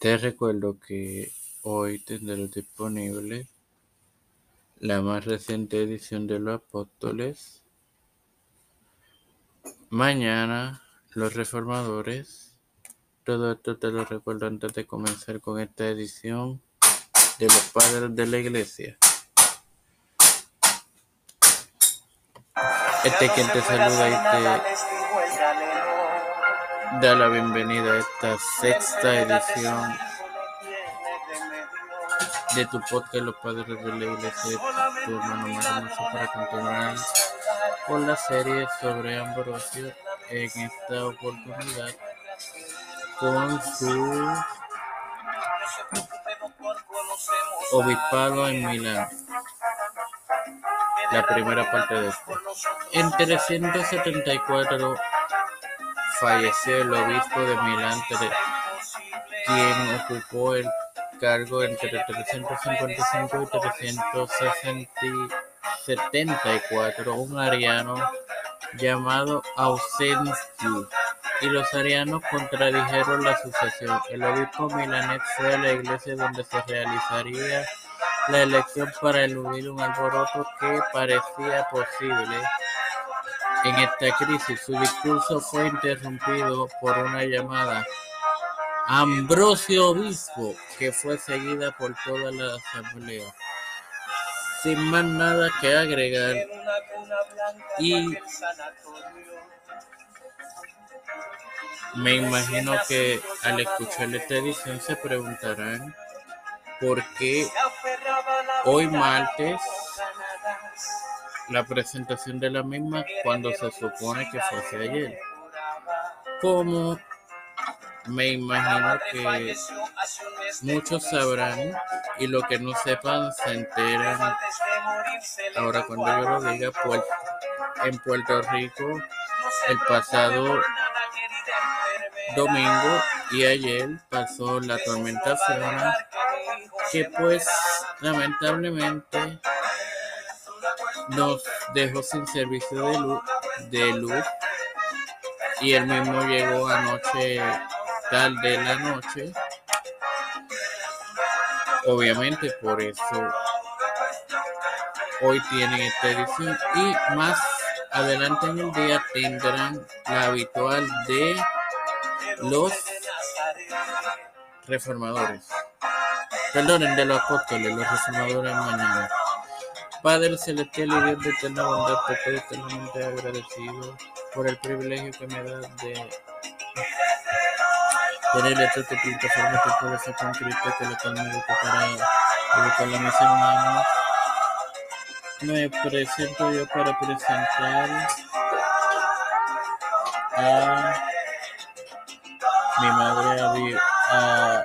Te recuerdo que hoy tendrás disponible la más reciente edición de los Apóstoles. Mañana, los reformadores. Todo esto te lo recuerdo antes de comenzar con esta edición de los padres de la iglesia. Este quien te saluda y te da la bienvenida a esta sexta edición de tu podcast Los Padres de la Iglesia, tu hermano hermoso para continuar con la serie sobre Ambrosio en esta oportunidad con su obispado en Milán. La primera parte de esto. En 374 falleció el obispo de Milán, quien ocupó el cargo entre 355 y 374, un ariano llamado Ausencio, y los arianos contradijeron la sucesión. El obispo milanés fue a la iglesia donde se realizaría la elección para eludir un alboroto que parecía posible en esta crisis. Su discurso fue interrumpido por una llamada Ambrosio Obispo, que fue seguida por toda la asamblea. Sin más nada que agregar, y me imagino que al escuchar esta edición se preguntarán por qué hoy martes la presentación de la misma cuando se supone que fuese ayer. Como me imagino que muchos sabrán y lo que no sepan se enteran ahora cuando yo lo diga pues, en Puerto Rico el pasado domingo y ayer pasó la tormenta Fiona que pues lamentablemente nos dejó sin servicio de luz, de luz y él mismo llegó anoche tarde en la noche. Obviamente por eso hoy tienen esta edición y más adelante en el día tendrán la habitual de los reformadores. Perdonen, de los apóstoles, los reformadores mañana. Padre celestial y Dios de eterna bondad, te estoy eternamente agradecido por el privilegio que me das de tener esta plataforma que puede ser con Cristo que lo conmigo para educar a mis hermanos. Me presento yo para presentar a mi madre, a,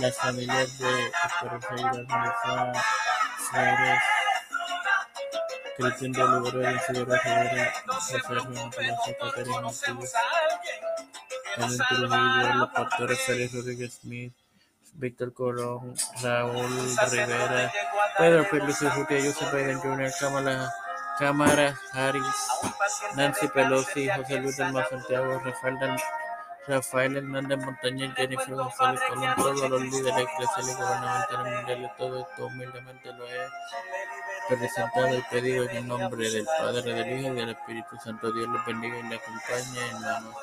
las familias de Aguilar, Melissa Flores, Cristian de Olivero, Isidoro Rivera, José Caterina Ortiz, Ellen Trujillo, los pastores Félix Rodríguez Smith, Víctor Colón, Raúl Rivera, Pedro Félix Biden Jr., Cámara, Cámara Harris, Nancy Pelosi, José Luis del Santiago, Rafael, Rafael Hernández Montañez, Jennifer González Colón, todos los líderes eclesiales y gubernamentales mundiales, todo esto humildemente lo he presentado y pedido en el nombre del Padre, del Hijo y del Espíritu Santo. Dios los bendiga y le acompañe, hermanos.